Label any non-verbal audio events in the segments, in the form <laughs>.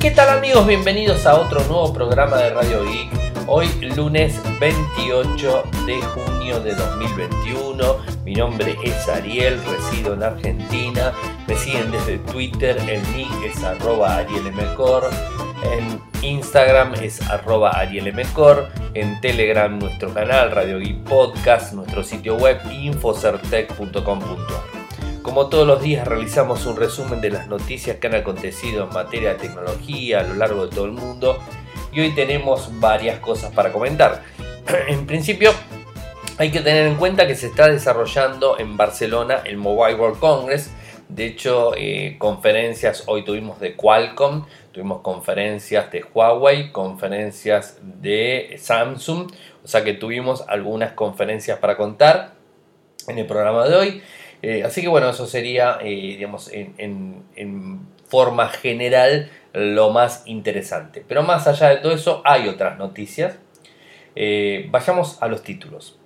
¿Qué tal amigos? Bienvenidos a otro nuevo programa de Radio Geek. Hoy lunes 28 de junio de 2021. Mi nombre es Ariel, resido en Argentina. Me siguen desde Twitter, el nick es arroba arielmcor. En Instagram es arroba arielmcor. En Telegram nuestro canal Radio Geek Podcast, nuestro sitio web infocertec.com.ar. Como todos los días realizamos un resumen de las noticias que han acontecido en materia de tecnología a lo largo de todo el mundo y hoy tenemos varias cosas para comentar. <clears throat> En principio hay que tener en cuenta que se está desarrollando en Barcelona el Mobile World Congress. De hecho, eh, conferencias hoy tuvimos de Qualcomm, tuvimos conferencias de Huawei, conferencias de Samsung, o sea que tuvimos algunas conferencias para contar en el programa de hoy. Eh, así que bueno, eso sería, eh, digamos, en, forma general lo más interesante. Pero más allá de todo eso, hay otras noticias. Eh, vayamos a los títulos.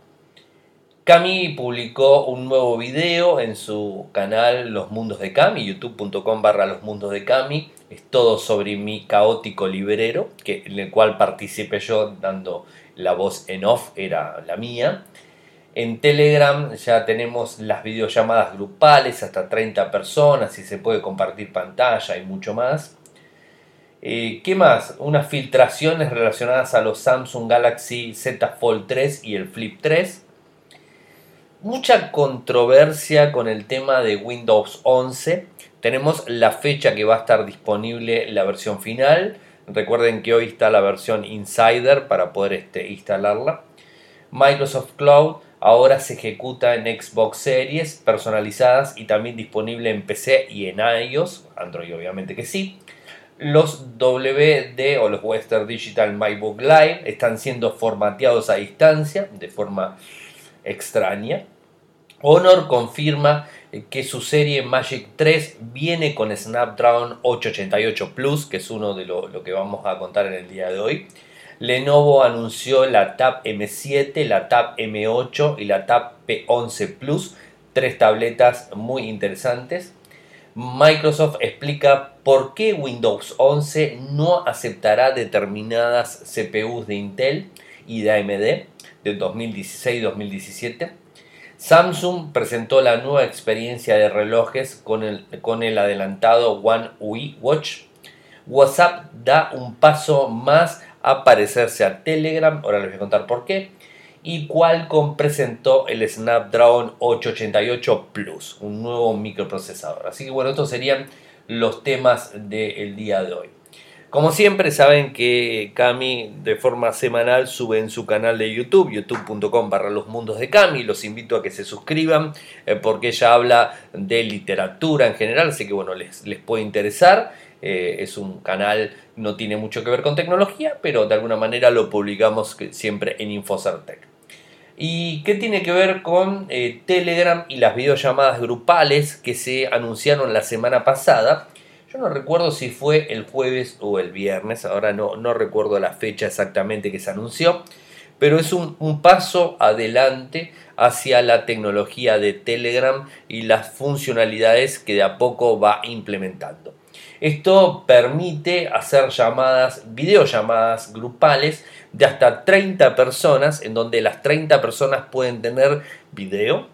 Cami publicó un nuevo video en su canal Los Mundos de Cami, youtube.com barra Los Mundos de Cami. Es todo sobre mi caótico librero, en el cual participé yo dando la voz en off, era la mía. En Telegram ya tenemos las videollamadas grupales, hasta 30 personas y se puede compartir pantalla y mucho más. Eh, ¿Qué más? Unas filtraciones relacionadas a los Samsung Galaxy Z Fold 3 y el Flip 3. Mucha controversia con el tema de Windows 11. Tenemos la fecha que va a estar disponible la versión final. Recuerden que hoy está la versión Insider para poder este, instalarla. Microsoft Cloud ahora se ejecuta en Xbox Series personalizadas y también disponible en PC y en iOS, Android obviamente que sí. Los WD o los Western Digital MyBook Live están siendo formateados a distancia de forma extraña. Honor confirma que su serie Magic 3 viene con Snapdragon 888 Plus, que es uno de lo que vamos a contar en el día de hoy. Lenovo anunció la Tab M7, la Tab M8 y la Tab P11 Plus, tres tabletas muy interesantes. Microsoft explica por qué Windows 11 no aceptará determinadas CPUs de Intel y de AMD de 2016-2017. Samsung presentó la nueva experiencia de relojes con el, con el adelantado One UI Watch. WhatsApp da un paso más a parecerse a Telegram, ahora les voy a contar por qué, y Qualcomm presentó el Snapdragon 888 Plus, un nuevo microprocesador. Así que bueno, estos serían los temas del día de hoy. Como siempre saben que Cami de forma semanal sube en su canal de YouTube, youtube.com barra los mundos de Cami. Los invito a que se suscriban eh, porque ella habla de literatura en general, así que bueno, les, les puede interesar. Eh, es un canal, no tiene mucho que ver con tecnología, pero de alguna manera lo publicamos siempre en Infocertec. ¿Y qué tiene que ver con eh, Telegram y las videollamadas grupales que se anunciaron la semana pasada? Yo no recuerdo si fue el jueves o el viernes, ahora no, no recuerdo la fecha exactamente que se anunció, pero es un, un paso adelante hacia la tecnología de Telegram y las funcionalidades que de a poco va implementando. Esto permite hacer llamadas, videollamadas grupales de hasta 30 personas, en donde las 30 personas pueden tener video,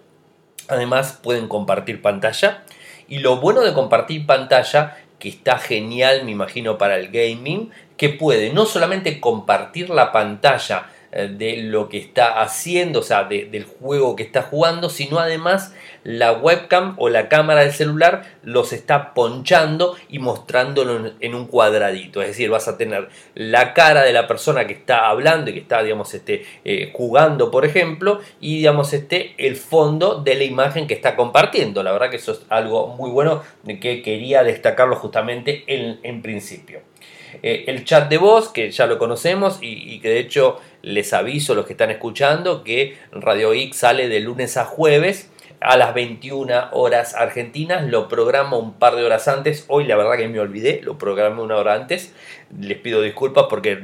además pueden compartir pantalla. Y lo bueno de compartir pantalla, que está genial, me imagino, para el gaming, que puede no solamente compartir la pantalla, de lo que está haciendo, o sea, del juego que está jugando, sino además la webcam o la cámara del celular los está ponchando y mostrándolo en un cuadradito. Es decir, vas a tener la cara de la persona que está hablando y que está, digamos, este, eh, jugando, por ejemplo, y, digamos, este, el fondo de la imagen que está compartiendo. La verdad que eso es algo muy bueno que quería destacarlo justamente en, en principio. Eh, el chat de voz, que ya lo conocemos y, que de hecho les aviso a los que están escuchando que Radio X sale de lunes a jueves a las 21 horas argentinas. Lo programo un par de horas antes. Hoy la verdad que me olvidé, lo programé una hora antes. Les pido disculpas porque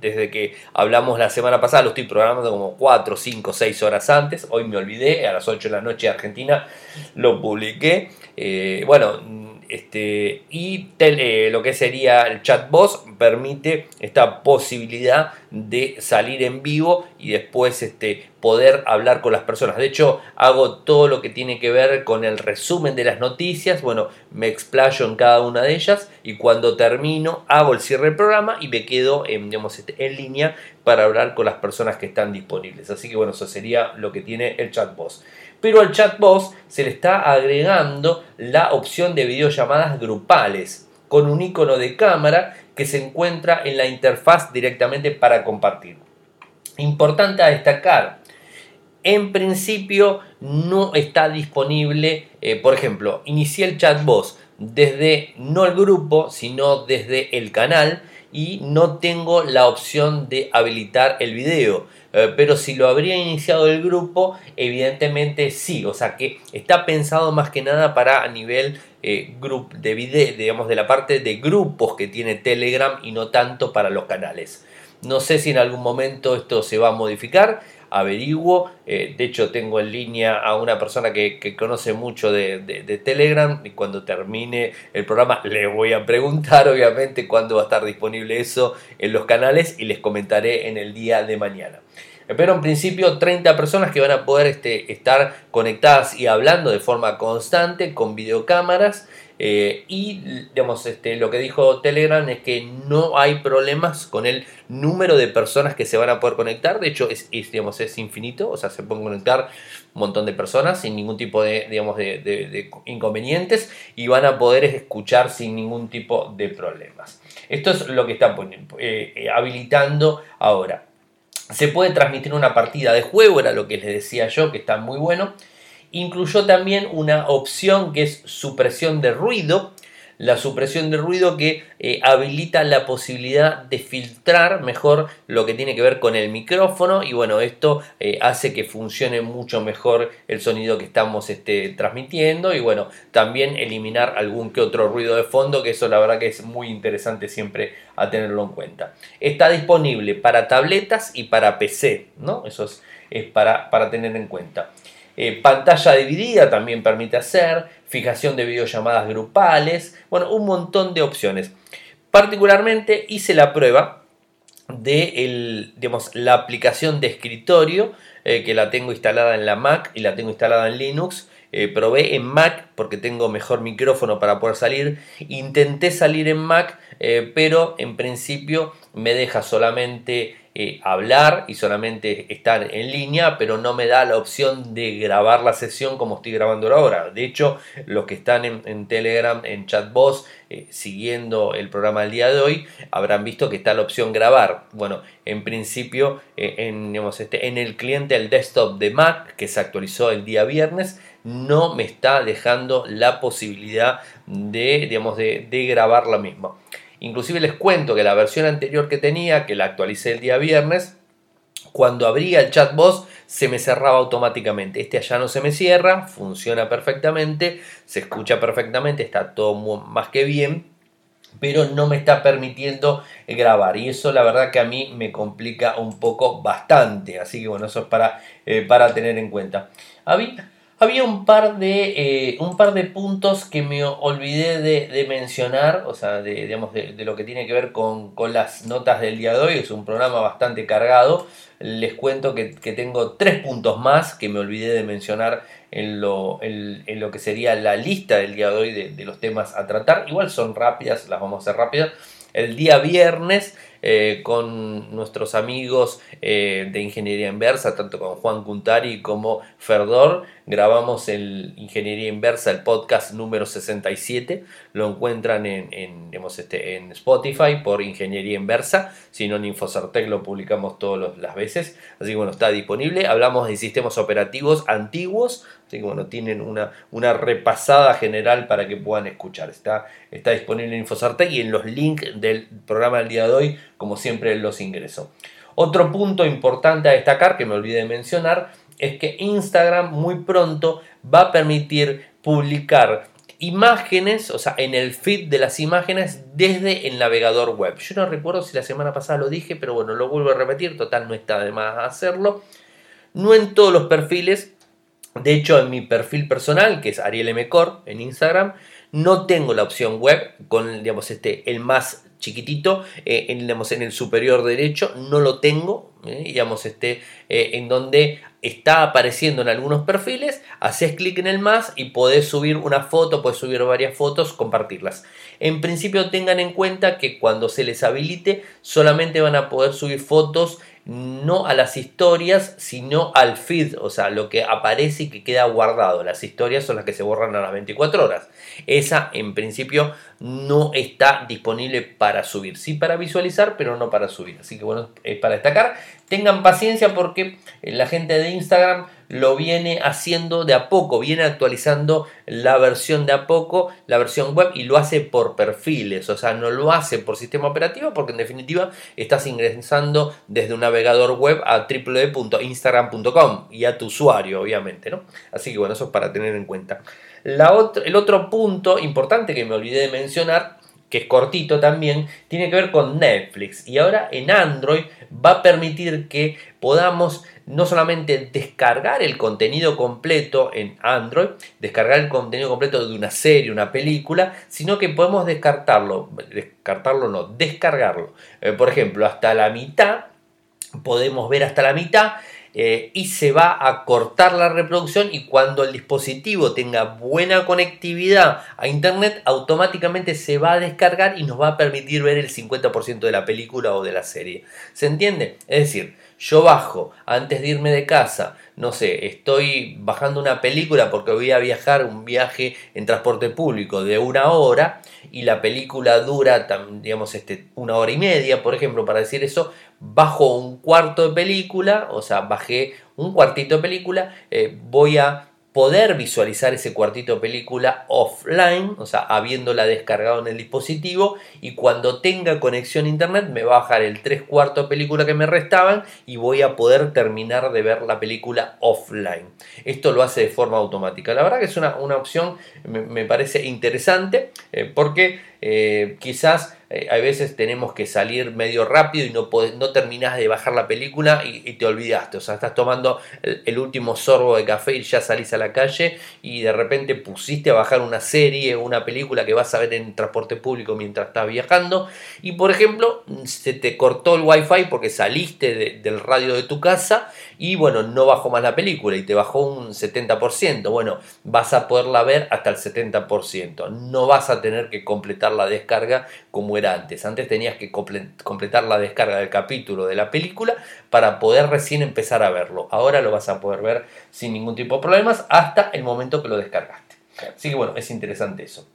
desde que hablamos la semana pasada lo estoy programando como 4, 5, 6 horas antes. Hoy me olvidé, a las 8 de la noche Argentina lo publiqué. Eh, bueno este, y eh, lo que sería el chat boss permite esta posibilidad de salir en vivo y después este, poder hablar con las personas. De hecho, hago todo lo que tiene que ver con el resumen de las noticias. Bueno, me explayo en cada una de ellas y cuando termino hago el cierre del programa y me quedo en, este, en línea para hablar con las personas que están disponibles. Así que bueno, eso sería lo que tiene el chat boss pero al chatbot se le está agregando la opción de videollamadas grupales con un icono de cámara que se encuentra en la interfaz directamente para compartir. Importante a destacar, en principio no está disponible, eh, por ejemplo, inicié el chatbot desde no el grupo, sino desde el canal y no tengo la opción de habilitar el video. Eh, pero si lo habría iniciado el grupo, evidentemente sí. O sea que está pensado más que nada para a nivel eh, de digamos, de la parte de grupos que tiene Telegram y no tanto para los canales. No sé si en algún momento esto se va a modificar averiguo. Eh, de hecho, tengo en línea a una persona que, conoce mucho de, Telegram y cuando termine el programa le voy a preguntar, obviamente, cuándo va a estar disponible eso en los canales y les comentaré en el día de mañana. Pero en principio 30 personas que van a poder este, estar conectadas y hablando de forma constante con videocámaras eh, y digamos, este, lo que dijo Telegram es que no hay problemas con el número de personas que se van a poder conectar. De hecho, es, digamos, es infinito. O sea, se pueden conectar un montón de personas sin ningún tipo de, digamos, de, inconvenientes y van a poder escuchar sin ningún tipo de problemas. Esto es lo que están eh, eh, habilitando ahora. Se puede transmitir una partida de juego, era lo que les decía yo, que está muy bueno. Incluyó también una opción que es supresión de ruido, la supresión de ruido que eh, habilita la posibilidad de filtrar mejor lo que tiene que ver con el micrófono y bueno esto eh, hace que funcione mucho mejor el sonido que estamos este, transmitiendo y bueno también eliminar algún que otro ruido de fondo que eso la verdad que es muy interesante siempre a tenerlo en cuenta. Está disponible para tabletas y para PC no eso es, para, para tener en cuenta. Eh, pantalla dividida también permite hacer, fijación de videollamadas grupales, bueno, un montón de opciones. Particularmente hice la prueba de la aplicación de escritorio eh, que la tengo instalada en la Mac y la tengo instalada en Linux. Eh, probé en Mac porque tengo mejor micrófono para poder salir. Intenté salir en Mac, pero en principio me deja solamente eh, hablar y solamente estar en línea, pero no me da la opción de grabar la sesión como estoy grabando ahora. De hecho, los que están en, Telegram, en chatbox, eh, siguiendo el programa del día de hoy, habrán visto que está la opción grabar. Bueno, en principio, eh, en, este, en el cliente el desktop de Mac, que se actualizó el día viernes, no me está dejando la posibilidad de, digamos, de, de grabar la misma. Inclusive les cuento que la versión anterior que tenía, que la actualicé el día viernes, cuando abría el chatbot se me cerraba automáticamente. Este allá no se me cierra, funciona perfectamente, se escucha perfectamente, está todo más que bien, pero no me está permitiendo grabar y eso la verdad que a mí me complica un poco bastante, así que bueno, eso es para, eh, para tener en cuenta. Había, había un par de, eh, un par de puntos que me olvidé de, mencionar, o sea, de, digamos, de, lo que tiene que ver con, las notas del día de hoy. Es un programa bastante cargado. Les cuento que, tengo tres puntos más que me olvidé de mencionar en lo, en lo que sería la lista del día de hoy de, los temas a tratar. Igual son rápidas, las vamos a hacer rápidas. El día viernes eh, con nuestros amigos eh, de Ingeniería Inversa, tanto con Juan Cuntari como Ferdor. Grabamos el Ingeniería Inversa, el podcast número 67. Lo encuentran en, este, en Spotify por Ingeniería Inversa. Si no, en Infocertec lo publicamos todas las veces. Así que bueno, está disponible. Hablamos de sistemas operativos antiguos. Así que bueno, tienen una, una repasada general para que puedan escuchar. Está, está disponible en Infocertec y en los links del programa del día de hoy como siempre los ingreso. Otro punto importante a destacar que me olvidé de mencionar es que Instagram muy pronto va a permitir publicar imágenes, o sea, en el feed de las imágenes desde el navegador web. Yo no recuerdo si la semana pasada lo dije, pero bueno, lo vuelvo a repetir, total no está de más hacerlo. No en todos los perfiles, de hecho en mi perfil personal, que es Ariel M. en Instagram, No tengo la opción web con digamos, este, el más chiquitito eh, en, en, el superior derecho, no lo tengo, eh, digamos, este, eh, en donde está apareciendo en algunos perfiles, haces clic en el más y podés subir una foto, puedes subir varias fotos, compartirlas. En principio tengan en cuenta que cuando se les habilite solamente van a poder subir fotos no a las historias, sino al feed, o sea, lo que aparece y que queda guardado. Las historias son las que se borran a las 24 horas. Esa, en principio, no está disponible para subir. Sí para visualizar, pero no para subir. Así que bueno, es para destacar. Tengan paciencia porque la gente de Instagram lo viene haciendo de a poco, viene actualizando la versión de a poco, la versión web y lo hace por perfiles, o sea, no lo hace por sistema operativo porque en definitiva estás ingresando desde un navegador web a www.instagram.com y a tu usuario, obviamente, ¿no? Así que bueno, eso es para tener en cuenta. La el otro punto importante que me olvidé de mencionar que es cortito también, tiene que ver con Netflix. Y ahora en Android va a permitir que podamos no solamente descargar el contenido completo en Android, descargar el contenido completo de una serie, una película, sino que podemos descartarlo, descartarlo no, descargarlo. Eh, por ejemplo, hasta la mitad, podemos ver hasta la mitad eh, y se va a cortar la reproducción y cuando el dispositivo tenga buena conectividad a internet automáticamente se va a descargar y nos va a permitir ver el 50% de la película o de la serie. ¿Se entiende? Es decir, yo bajo antes de irme de casa, no sé, estoy bajando una película porque voy a viajar un viaje en transporte público de una hora y la película dura, digamos, este, una hora y media, por ejemplo, para decir eso, bajo un cuarto de película, o sea, bajé un cuartito de película, eh, voy a poder visualizar ese cuartito película offline, o sea, habiéndola descargado en el dispositivo y cuando tenga conexión a internet me va a bajar el 3 cuartos película que me restaban y voy a poder terminar de ver la película offline. Esto lo hace de forma automática. La verdad que es una, opción, me, parece interesante eh, porque eh, quizás eh, a veces tenemos que salir medio rápido y no, no terminás de bajar la película y, te olvidaste. O sea, estás tomando el, último sorbo de café y ya salís a la calle y de repente pusiste a bajar una serie o una película que vas a ver en transporte público mientras estás viajando. Y por ejemplo, se te cortó el wifi porque saliste del radio de tu casa y bueno, no bajó más la película y te bajó un 70%. Bueno, vas a poderla ver hasta el 70%. No vas a tener que completar la descarga como Antes tenías que completar la descarga del capítulo de la película para poder recién empezar a verlo. Ahora lo vas a poder ver sin ningún tipo de problemas hasta el momento que lo descargaste. Así que bueno, es interesante eso.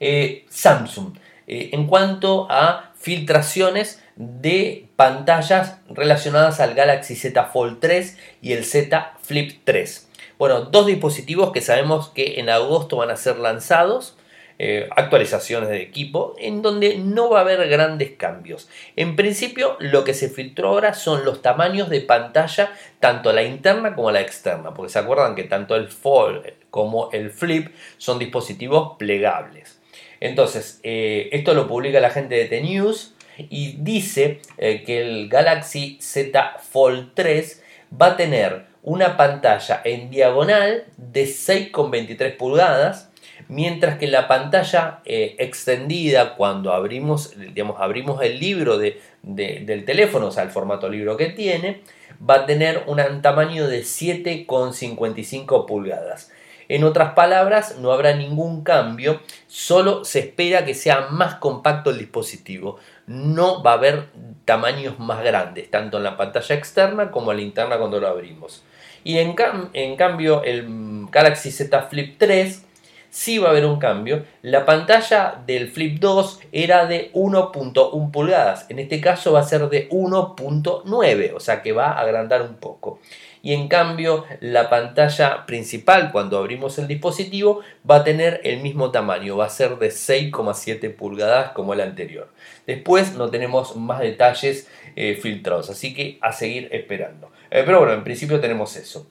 Eh, Samsung. Eh, en cuanto a filtraciones de pantallas relacionadas al Galaxy Z Fold 3 y el Z Flip 3. Bueno, dos dispositivos que sabemos que en agosto van a ser lanzados. Eh, actualizaciones de equipo en donde no va a haber grandes cambios. En principio lo que se filtró ahora son los tamaños de pantalla tanto la interna como la externa, porque se acuerdan que tanto el Fold como el Flip son dispositivos plegables. Entonces, eh, esto lo publica la gente de The News y dice eh, que el Galaxy Z Fold 3 va a tener una pantalla en diagonal de 6,23 pulgadas mientras que la pantalla eh, extendida cuando abrimos, digamos, abrimos el libro del teléfono, o sea, el formato libro que tiene, va a tener un tamaño de 7,55 pulgadas. En otras palabras, no habrá ningún cambio, solo se espera que sea más compacto el dispositivo. No va a haber tamaños más grandes, tanto en la pantalla externa como en la interna cuando lo abrimos. Y en, en cambio, el Galaxy Z Flip 3 sí va a haber un cambio. La pantalla del Flip 2 era de 1.1 pulgadas, en este caso va a ser de 1.9, o sea que va a agrandar un poco. Y en cambio la pantalla principal cuando abrimos el dispositivo va a tener el mismo tamaño, va a ser de 6,7 pulgadas como el anterior. Después no tenemos más detalles eh, filtrados, así que a seguir esperando. Eh, pero bueno, en principio tenemos eso.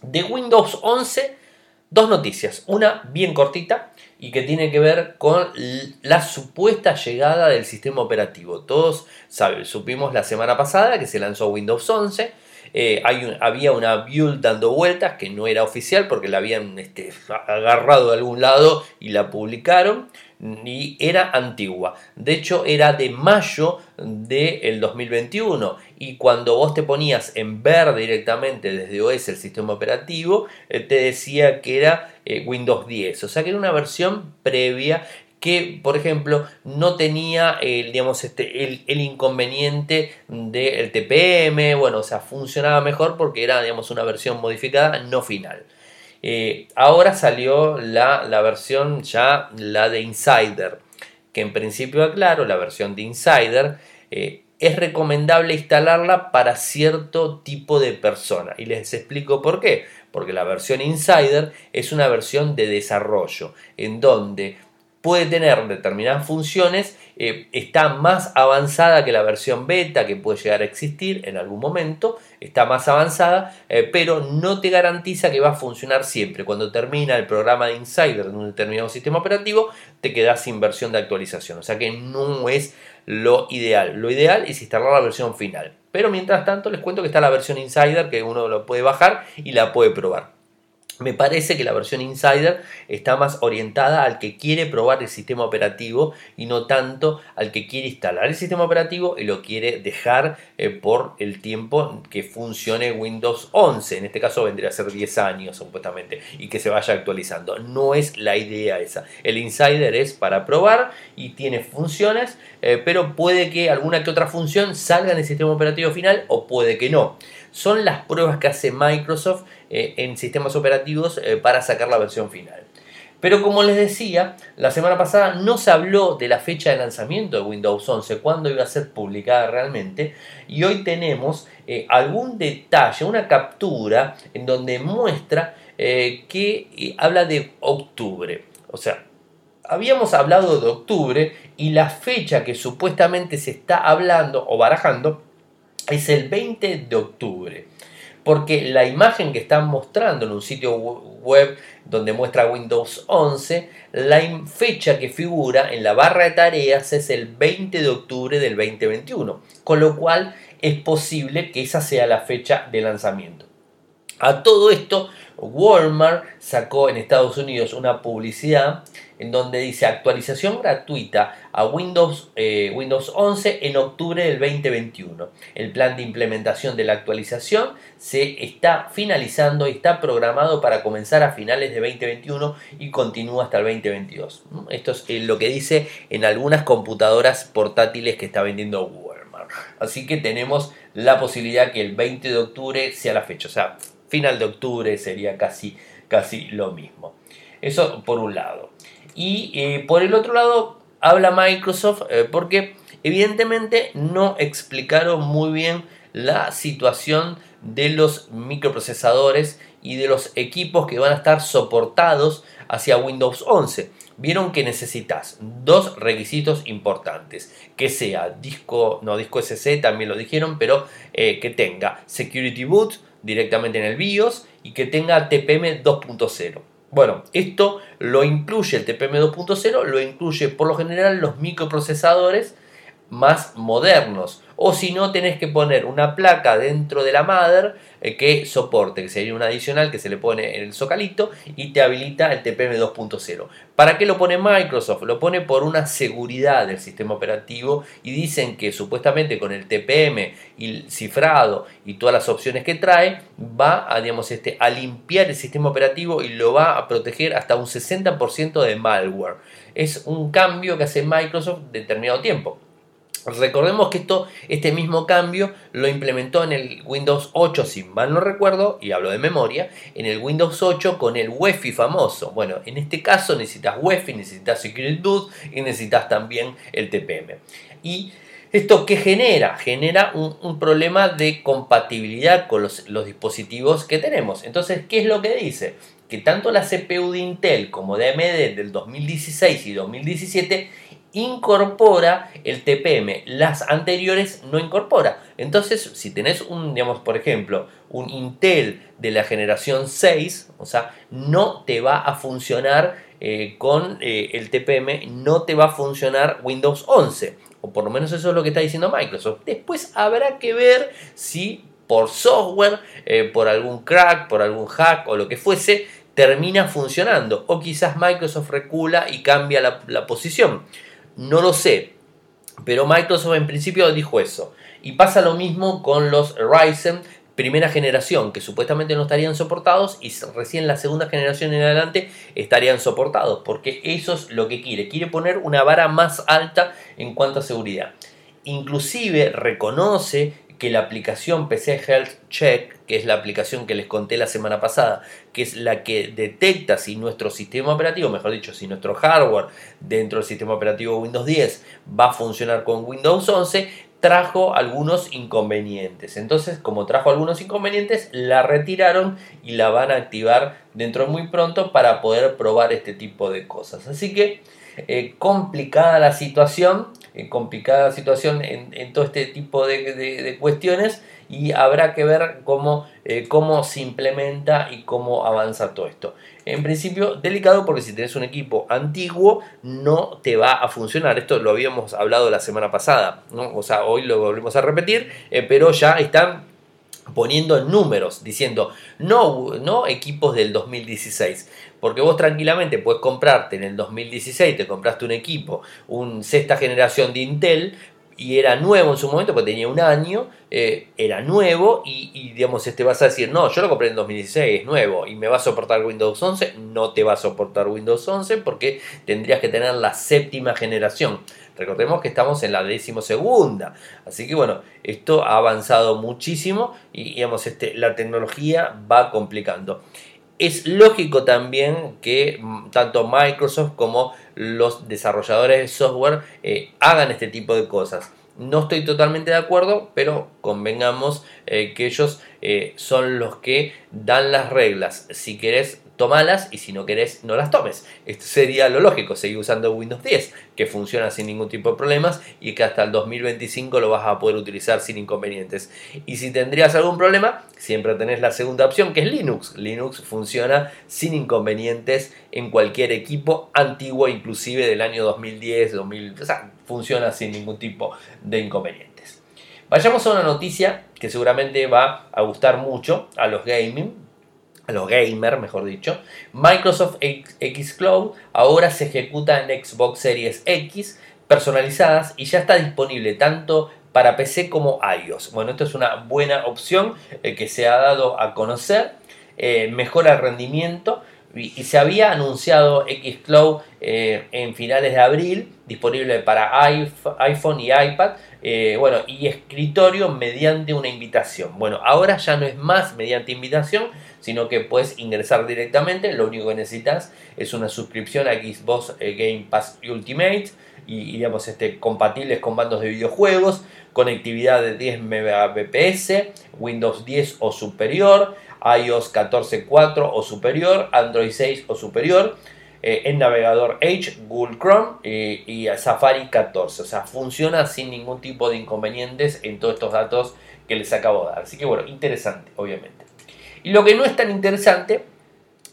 De Windows 11 Dos noticias, una bien cortita y que tiene que ver con la supuesta llegada del sistema operativo. Todos supimos la semana pasada que se lanzó Windows 11, eh, había una build dando vueltas que no era oficial porque la habían este, agarrado de algún lado y la publicaron y era antigua. De hecho, era de mayo del 2021 y cuando vos te ponías en ver directamente desde OS el sistema operativo, eh, te decía que era eh, Windows 10. O sea que era una versión previa que, por ejemplo, no tenía el, digamos, este, el, inconveniente del TPM, bueno, o sea, funcionaba mejor porque era, digamos, una versión modificada, no final. Ahora salió la, versión ya, la de Insider, que en principio, aclaro, la versión de Insider eh, es recomendable instalarla para cierto tipo de persona. Y les explico por qué. Porque la versión Insider es una versión de desarrollo, en donde puede tener determinadas funciones, eh, está más avanzada que la versión beta que puede llegar a existir en algún momento, está más avanzada, eh, pero no te garantiza que va a funcionar siempre. Cuando termina el programa de Insider en un determinado sistema operativo, te quedas sin versión de actualización. O sea que no es lo ideal. Lo ideal es instalar la versión final. Pero mientras tanto les cuento que está la versión Insider que uno lo puede bajar y la puede probar. Me parece que la versión Insider está más orientada al que quiere probar el sistema operativo y no tanto al que quiere instalar el sistema operativo y lo quiere dejar eh, por el tiempo que funcione Windows 11. En este caso vendría a ser 10 años supuestamente y que se vaya actualizando. No es la idea esa. El Insider es para probar y tiene funciones, eh, pero puede que alguna que otra función salga en el sistema operativo final o puede que no son las pruebas que hace Microsoft eh, en sistemas operativos eh, para sacar la versión final. Pero como les decía, la semana pasada no se habló de la fecha de lanzamiento de Windows 11, cuándo iba a ser publicada realmente, y hoy tenemos eh, algún detalle, una captura en donde muestra que habla de octubre. O sea, habíamos hablado de octubre y la fecha que supuestamente se está hablando o barajando es el 20 de octubre. Porque la imagen que están mostrando en un sitio web donde muestra Windows 11, la fecha que figura en la barra de tareas es el 20 de octubre del 2021. Con lo cual es posible que esa sea la fecha de lanzamiento. A todo esto, Walmart sacó en Estados Unidos una publicidad en donde dice actualización gratuita a Windows, eh, Windows 11 en octubre del 2021. El plan de implementación de la actualización se está finalizando y está programado para comenzar a finales de 2021 y continúa hasta el 2022. Esto es eh, lo que dice en algunas computadoras portátiles que está vendiendo Walmart. Así que tenemos la posibilidad que el 20 de octubre sea la fecha. Final de octubre sería casi, casi lo mismo. Eso por un lado. Y eh, por el otro lado habla Microsoft eh, porque evidentemente no explicaron muy bien la situación de los microprocesadores y de los equipos que van a estar soportados hacia Windows 11. Vieron que necesitas dos requisitos importantes, que sea disco, no disco SC, también lo dijeron, pero eh, que tenga Security Boot directamente en el BIOS y que tenga TPM 2.0. Bueno, esto lo incluye el TPM 2.0, lo incluye por lo general los microprocesadores más modernos. O si no, tenés que poner una placa dentro de la mother eh, que soporte, que sería un adicional que se le pone en el zocalito y te habilita el TPM 2.0. ¿Para qué lo pone Microsoft? Lo pone por una seguridad del sistema operativo y dicen que supuestamente con el TPM y el cifrado y todas las opciones que trae va a, digamos, este, a limpiar el sistema operativo y lo va a proteger hasta un 60% de malware. Es un cambio que hace Microsoft determinado tiempo. Recordemos que esto, este mismo cambio lo implementó en el Windows 8, si mal no recuerdo, y hablo de memoria, en el Windows 8 con el UEFI famoso. Bueno, en este caso necesitas UEFI, necesitas Security Boot y necesitas también el TPM. Y ¿Esto qué genera? Genera un, problema de compatibilidad con los, los, dispositivos que tenemos. Entonces, ¿qué es lo que dice? Que tanto la CPU de Intel como de AMD del 2016 y 2017 incorpora el TPM, las anteriores no incorpora. Entonces, si tenés un, digamos, por ejemplo, un Intel de la generación 6, o sea, no te va a funcionar eh, con eh, el TPM, no te va a funcionar Windows 11. O por lo menos eso es lo que está diciendo Microsoft. Después habrá que ver si por software, eh, por algún crack, por algún hack o lo que fuese, termina funcionando. O quizás Microsoft recula y cambia la, la posición. No lo sé. Pero Microsoft en principio dijo eso. Y pasa lo mismo con los Ryzen primera generación que supuestamente no estarían soportados y recién la segunda generación en adelante estarían soportados porque eso es lo que quiere, quiere poner una vara más alta en cuanto a seguridad. Inclusive reconoce que la aplicación PC Health Check, que es la aplicación que les conté la semana pasada, que es la que detecta si nuestro sistema operativo, mejor dicho, si nuestro hardware dentro del sistema operativo Windows 10 va a funcionar con Windows 11, trajo algunos inconvenientes. Entonces, como trajo algunos inconvenientes, la retiraron y la van a activar dentro muy pronto para poder probar este tipo de cosas. Así que eh, complicada la situación, eh, complicada situación en, todo este tipo de, cuestiones y habrá que ver cómo, eh, cómo se implementa y cómo avanza todo esto. En principio, delicado porque si tenés un equipo antiguo no te va a funcionar. Esto lo habíamos hablado la semana pasada, ¿no? o sea, hoy lo volvemos a repetir, pero ya están poniendo números, diciendo no, no equipos del 2016, porque vos tranquilamente puedes comprarte en el 2016, te compraste un equipo, un sexta generación de Intel, y era nuevo en su momento, porque tenía un año, eh, era nuevo y, digamos, este vas a decir, no, yo lo compré en 2016, es nuevo y me va a soportar Windows 11, no te va a soportar Windows 11 porque tendrías que tener la séptima generación. Recordemos que estamos en la decimosegunda, así que bueno, esto ha avanzado muchísimo y digamos, este, la tecnología va complicando. Es lógico también que mm, tanto Microsoft como los desarrolladores de software eh, hagan este tipo de cosas. No estoy totalmente de acuerdo, pero convengamos eh, que ellos eh, son los que dan las reglas. Si querés tomalas y si no querés no las tomes. Esto sería lo lógico, seguir usando Windows 10, que funciona sin ningún tipo de problemas y que hasta el 2025 lo vas a poder utilizar sin inconvenientes. Y si tendrías algún problema, siempre tenés la segunda opción que es Linux. Linux funciona sin inconvenientes en cualquier equipo antiguo, inclusive del año 2010, 2000, o sea, funciona sin ningún tipo de inconvenientes. Vayamos a una noticia que seguramente va a gustar mucho a los gaming, a los gamers, mejor dicho, Microsoft X Cloud ahora se ejecuta en Xbox Series X personalizadas y ya está disponible tanto para PC como iOS. Bueno, esto es una buena opción eh, que se ha dado a conocer, eh, mejora el rendimiento y, se había anunciado Xcloud eh, en finales de abril, disponible para iPhone y iPad, bueno, y escritorio mediante una invitación. Bueno, ahora ya no es más mediante invitación, sino que puedes ingresar directamente. Lo único que necesitas es una suscripción a Xbox eh, Game Pass Ultimate y, digamos, este, compatibles con bandos de videojuegos, conectividad de 10 Mbps, Windows 10 o superior, iOS 14.4 o superior, Android 6 o superior. Eh, en navegador Edge, Google Chrome eh, y Safari 14. O sea, funciona sin ningún tipo de inconvenientes en todos estos datos que les acabo de dar. Así que bueno, interesante, obviamente. Y lo que no es tan interesante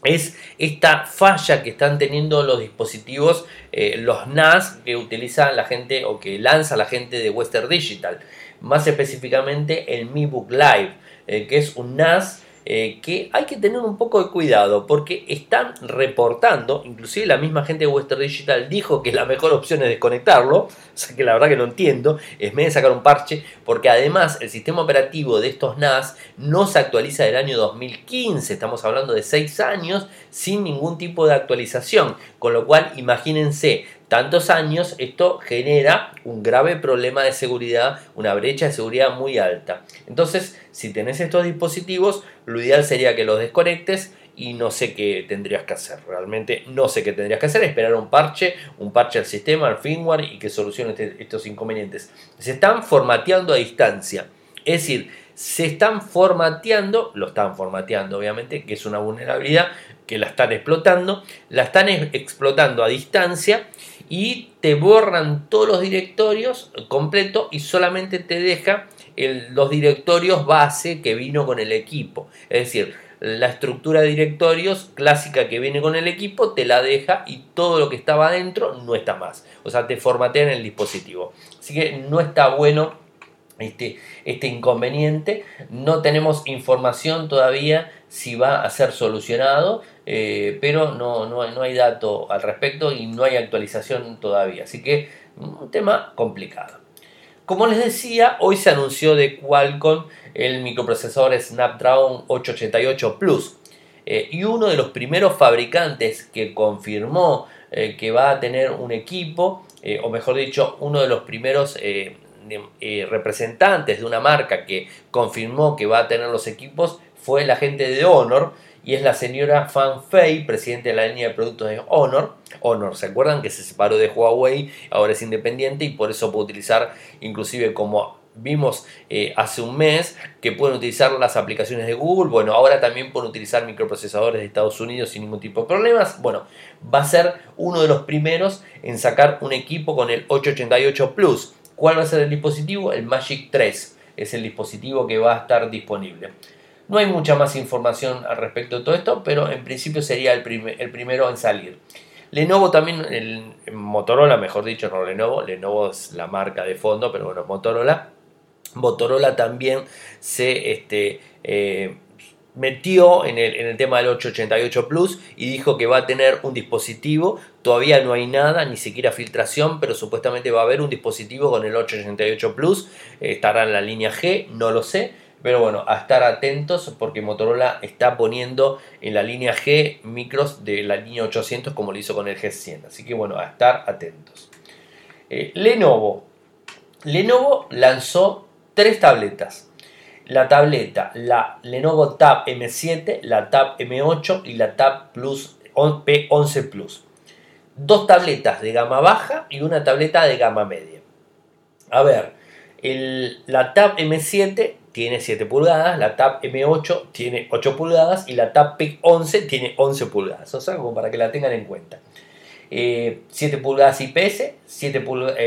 es esta falla que están teniendo los dispositivos, eh, los NAS que utiliza la gente o que lanza la gente de Western Digital. Más específicamente el Mi Book Live, eh, que es un NAS eh, que hay que tener un poco de cuidado porque están reportando, inclusive la misma gente de Western Digital dijo que la mejor opción es desconectarlo, o sea que la verdad que no entiendo, es medio sacar un parche, porque además el sistema operativo de estos NAS no se actualiza del año 2015, estamos hablando de 6 años sin ningún tipo de actualización, con lo cual imagínense, tantos años, esto genera un grave problema de seguridad, una brecha de seguridad muy alta. Entonces, si tenés estos dispositivos, lo ideal sería que los desconectes y no sé qué tendrías que hacer. Realmente no sé qué tendrías que hacer. Esperar un parche, un parche al sistema, al firmware y que solucione este, estos inconvenientes. Se están formateando a distancia. Es decir, se están formateando, lo están formateando obviamente, que es una vulnerabilidad que la están explotando, la están explotando a distancia y te borran todos los directorios completo y solamente te deja los directorios base que vino con el equipo. Es decir, la estructura de directorios clásica que viene con el equipo te la deja y todo lo que estaba adentro no está más. O sea, te formatean el dispositivo. Así que no está bueno este, este inconveniente. No tenemos información todavía si va a ser solucionado, eh, pero no, no, no, hay dato al respecto y no hay actualización todavía. Así que un tema complicado. Como les decía, hoy se anunció de Qualcomm el microprocesador Snapdragon 888 Plus. Eh, y uno de los primeros fabricantes que confirmó eh, que va a tener un equipo, o mejor dicho, uno de los primeros representantes de una marca que confirmó que va a tener los equipos fue la gente de Honor y es la señora Fan Fei, presidente de la línea de productos de Honor. Honor, ¿se acuerdan que se separó de Huawei? Ahora es independiente y por eso puede utilizar, inclusive como vimos eh, hace un mes, que pueden utilizar las aplicaciones de Google. Bueno, ahora también pueden utilizar microprocesadores de Estados Unidos sin ningún tipo de problemas. Bueno, va a ser uno de los primeros en sacar un equipo con el 888 Plus ¿Cuál va a ser el dispositivo? El Magic 3 es el dispositivo que va a estar disponible. No hay mucha más información al respecto de todo esto, pero en principio sería el, el primero en salir. Lenovo también, el, Motorola, mejor dicho, no Lenovo, Lenovo es la marca de fondo, pero bueno, Motorola. Motorola también se este, eh, metió en el, en el, tema del 888 Plus y dijo que va a tener un dispositivo. Todavía no hay nada, ni siquiera filtración, pero supuestamente va a haber un dispositivo con el 888 Plus. estará en la línea G, no lo sé. Pero bueno, a estar atentos porque Motorola está poniendo en la línea G micros de la línea 800 como lo hizo con el G100. Así que bueno, a estar atentos. Eh, Lenovo. Lenovo lanzó tres tabletas la tableta, la Lenovo Tab M7, la Tab M8 y la Tab Plus P11 Plus. Dos tabletas de gama baja y una tableta de gama media. A ver, la Tab M7 tiene 7 pulgadas, la Tab M8 tiene 8 pulgadas y la Tab P11 tiene 11 pulgadas. O sea, como para que la tengan en cuenta. 7 eh, pulgadas IPS, 7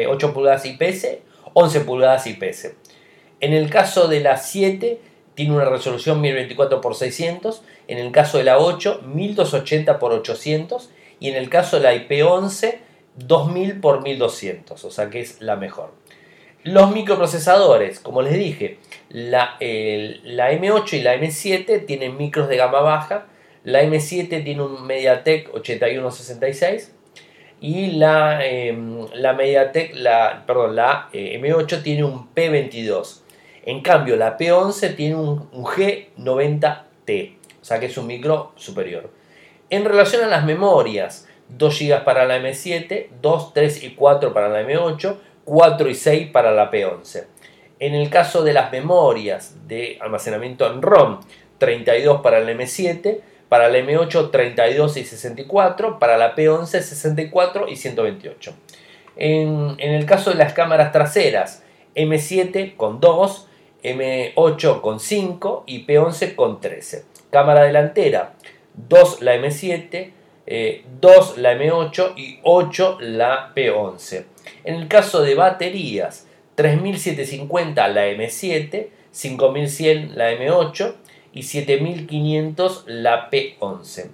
8 pulgadas IPS, 11 pulgadas IPS. En el caso de la 7 tiene una resolución 1024x600, en el caso de la 8 1280x800 y en el caso de la IP11 2000x1200, o sea que es la mejor. Los microprocesadores, como les dije, la, la, M8 y la M7 tienen micros de gama baja, la M7 tiene un MediaTek 8166 y la, em, la MediaTek, la, perdón, la eh, M8 tiene un P22. En cambio, la P11 tiene un, G90T, o sea que es un micro superior. En relación a las memorias, 2 GB para la M7, 2, 3 y 4 para la M8, 4 y 6 para la P11. En el caso de las memorias de almacenamiento en ROM, 32 para la M7, para la M8 32 y 64, para la P11 64 y 128. En, en el caso de las cámaras traseras, M7 con 2, M8 con 5 y P11 con 13. Cámara delantera, 2 la M7, 2 eh, la M8 y 8 la P11. En el caso de baterías, 3750 la M7, 5100 la M8 y 7500 la P11.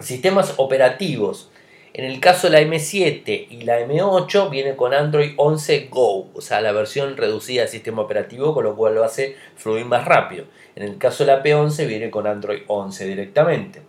Sistemas operativos, en el caso de la M7 y la M8 viene con Android 11 Go, o sea, la versión reducida del sistema operativo, con lo cual lo hace fluir más rápido. En el caso de la P11 viene con Android 11 directamente.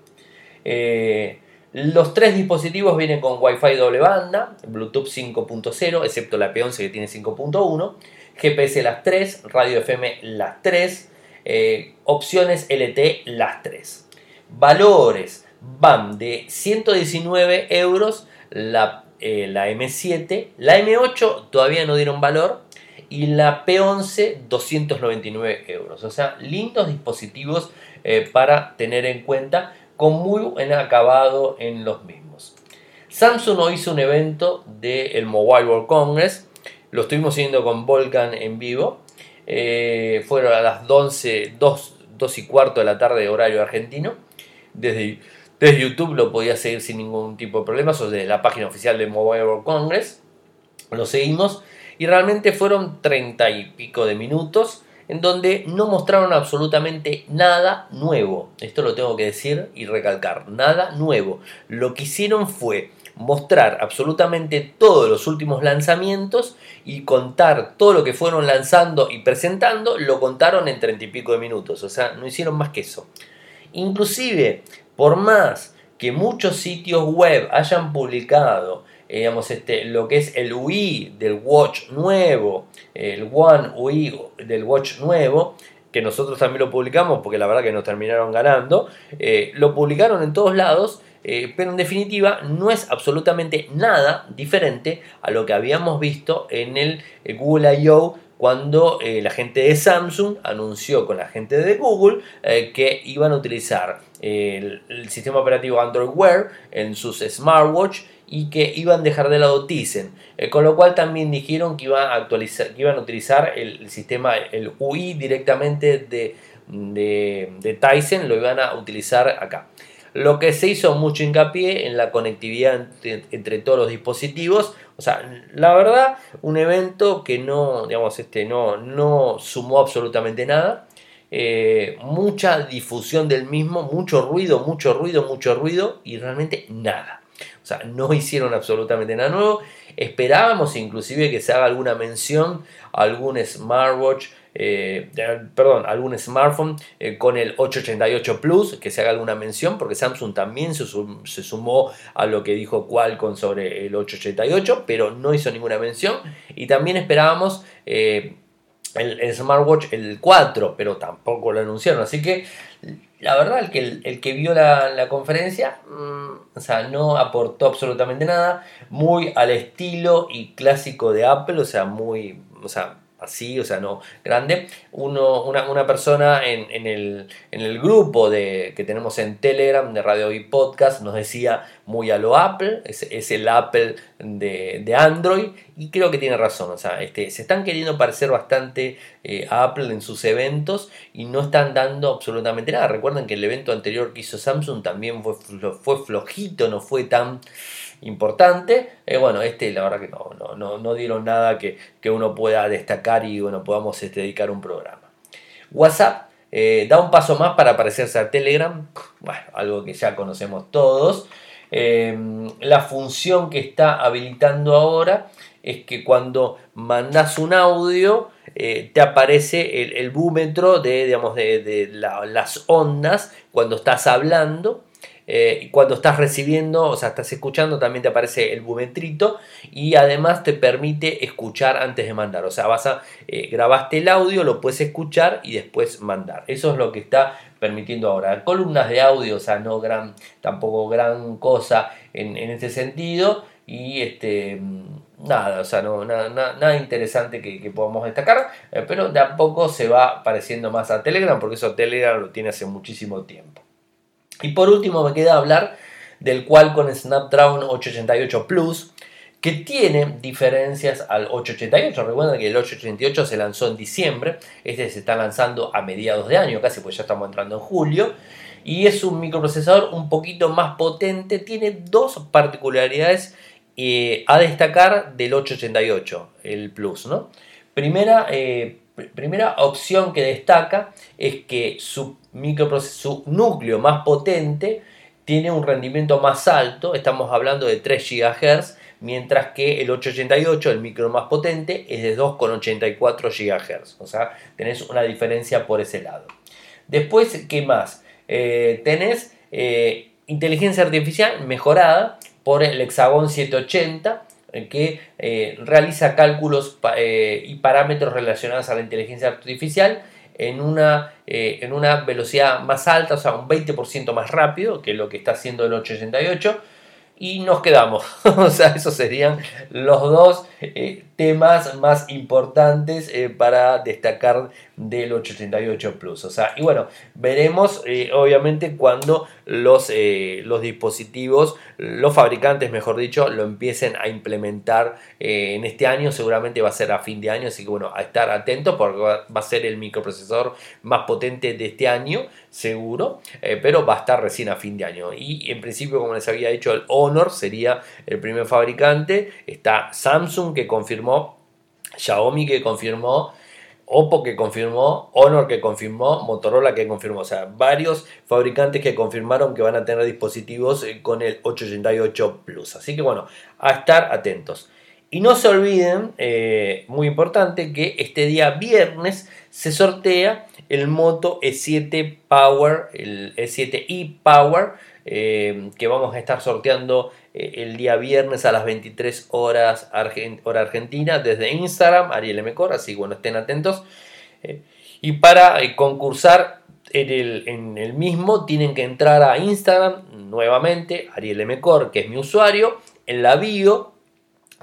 Eh, los tres dispositivos vienen con Wi-Fi doble banda, Bluetooth 5.0, excepto la P11 que tiene 5.1, GPS las 3, radio FM las 3, eh, opciones LTE las 3. Valores van de 119 euros la, eh, la M7, la M8 todavía no dieron valor y la P11 299 euros. O sea, lindos dispositivos eh, para tener en cuenta con muy buen acabado en los mismos. Samsung hoy hizo un evento del Mobile World Congress, lo estuvimos siguiendo con Volcan en vivo, eh, fueron a las 11, 2, 2 y cuarto de la tarde horario argentino, desde desde YouTube lo podía seguir sin ningún tipo de problemas o desde la página oficial de Mobile World Congress. Lo seguimos y realmente fueron treinta y pico de minutos. En donde no mostraron absolutamente nada nuevo. Esto lo tengo que decir y recalcar, nada nuevo. Lo que hicieron fue mostrar absolutamente todos los últimos lanzamientos y contar todo lo que fueron lanzando y presentando, lo contaron en treinta y pico de minutos. O sea, no hicieron más que eso. Inclusive, por más que muchos sitios web hayan publicado eh, digamos, este, lo que es el UI del Watch nuevo, el One UI del Watch nuevo, que nosotros también lo publicamos porque la verdad que nos terminaron ganando, eh, lo publicaron en todos lados, eh, pero en definitiva no es absolutamente nada diferente a lo que habíamos visto en el Google I.O cuando la gente de Samsung anunció con la gente de Google que iban a utilizar el, el, sistema operativo Android Wear en sus smartwatch y que iban a dejar de lado Tizen, eh, con lo cual también dijeron que iban a, actualizar, que iban a utilizar el, sistema, el UI directamente de, de, Tizen, lo iban a utilizar acá. Lo que se hizo mucho hincapié en la conectividad entre, todos los dispositivos. O sea, la verdad, un evento que no, digamos, este, no, no sumó absolutamente nada. Eh, mucha difusión del mismo, mucho ruido, mucho ruido, mucho ruido y realmente nada. O sea, no hicieron absolutamente nada nuevo. Esperábamos inclusive que se haga alguna mención algún smartwatch, eh, perdón, algún smartphone eh, con el 888 Plus, que se haga alguna mención, porque Samsung también se, sumó a lo que dijo Qualcomm sobre el 888, pero no hizo ninguna mención. Y también esperábamos... Eh, el, smartwatch el 4, pero tampoco lo anunciaron. Así que la verdad, el que, el, que vio la, conferencia, mm, o sea, no aportó absolutamente nada. Muy al estilo y clásico de Apple, o sea, muy, o sea, así, o sea, no grande. Uno, una, persona en, el, grupo de, que tenemos en Telegram de Radio y Podcast nos decía muy a lo Apple, es, el Apple de, Android, y creo que tiene razón, o sea, este, se están queriendo parecer bastante eh, a Apple en sus eventos y no están dando absolutamente nada. Recuerden que el evento anterior que hizo Samsung también fue, fue flojito, no fue tan importante. Eh, bueno, este la verdad que no, no, no, dieron nada que, uno pueda destacar y bueno, podamos este, dedicar un programa. WhatsApp eh, da un paso más para parecerse a Telegram, bueno, algo que ya conocemos todos. Eh, la función que está habilitando ahora es que cuando mandas un audio te aparece el, el búmetro de, digamos, de, las ondas cuando estás hablando eh, cuando estás recibiendo, o sea, estás escuchando, también te aparece el bumetrito y además te permite escuchar antes de mandar. O sea, eh, grabaste el audio, lo puedes escuchar y después mandar. Eso es lo que está permitiendo ahora. Columnas de audio, o sea, no gran, tampoco gran cosa en, este sentido. Y este nada, o sea, no, nada, nada, interesante que, podamos destacar, eh, pero de a poco se va pareciendo más a Telegram, porque eso Telegram lo tiene hace muchísimo tiempo. Y por último me queda hablar del Qualcomm Snapdragon 888 Plus, que tiene diferencias al 888. Recuerden que el 888 se lanzó en diciembre, este se está lanzando a mediados de año, casi pues ya estamos entrando en julio. Y es un microprocesador un poquito más potente, tiene dos particularidades eh, a destacar del 888, el Plus. ¿no? Primera, eh, primera opción que destaca es que su, su núcleo más potente tiene un rendimiento más alto, estamos hablando de 3 GHz, mientras que el 888, el micro más potente, es de 2,84 GHz. O sea, tenés una diferencia por ese lado. Después, ¿qué más? Eh, tenés eh, inteligencia artificial mejorada por el Hexagon 780 que eh, realiza cálculos eh, y parámetros relacionados a la inteligencia artificial en una, eh, en una velocidad más alta, o sea, un 20% más rápido que lo que está haciendo el 888 y nos quedamos. <laughs> o sea, esos serían los dos temas más importantes para destacar del 888 Plus. O sea, y bueno, veremos obviamente cuando los, eh, los dispositivos, los fabricantes, mejor dicho, lo empiecen a implementar eh, en este año. Seguramente va a ser a fin de año, así que bueno, a estar atentos porque va, a ser el microprocesador más potente de este año, seguro, eh, pero va a estar recién a fin de año. Y en principio, como les había dicho, el Honor sería el primer fabricante. Está Samsung que confirmó, Xiaomi que confirmó Oppo que confirmó, Honor que confirmó, Motorola que confirmó, o sea, varios fabricantes que confirmaron que van a tener dispositivos eh, con el 888 Plus. Así que bueno, a estar atentos. Y no se olviden, eh, muy importante, que este día viernes se sortea el Moto E7 Power, el E7i Power, eh, que vamos a estar sorteando el día viernes a las 23 horas hora argentina desde Instagram, Ariel Mcor, así bueno, estén atentos. y para concursar en el, en el, mismo tienen que entrar a Instagram nuevamente, Ariel Mcor, que es mi usuario, en la bio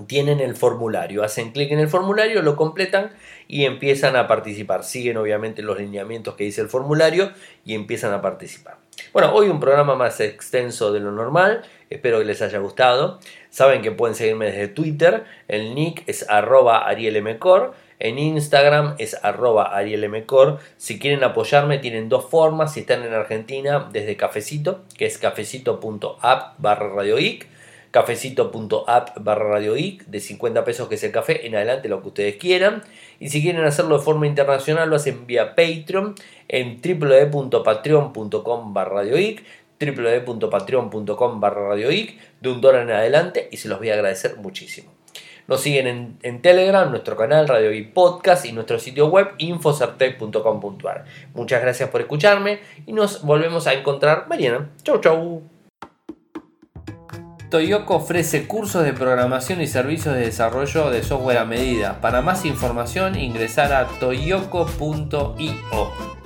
tienen el formulario, hacen clic en el formulario, lo completan y empiezan a participar. Siguen obviamente los lineamientos que dice el formulario y empiezan a participar. Bueno, hoy un programa más extenso de lo normal, espero que les haya gustado. Saben que pueden seguirme desde Twitter, el nick es arroba arielmcor, en Instagram es arroba arielmcor. Si quieren apoyarme tienen dos formas, si están en Argentina desde Cafecito, que es cafecito.app barra radioic cafecito.app barra radio de 50 pesos que es el café, en adelante lo que ustedes quieran. Y si quieren hacerlo de forma internacional, lo hacen vía Patreon en www.patreon.com barra www.patreon.com barra de un dólar en adelante y se los voy a agradecer muchísimo. Nos siguen en, Telegram, nuestro canal Radio y Podcast y nuestro sitio web infocertec.com.ar. Muchas gracias por escucharme y nos volvemos a encontrar mañana. Chau chau. Toyoko ofrece cursos de programación y servicios de desarrollo de software a medida. Para más información ingresar a toyoko.io.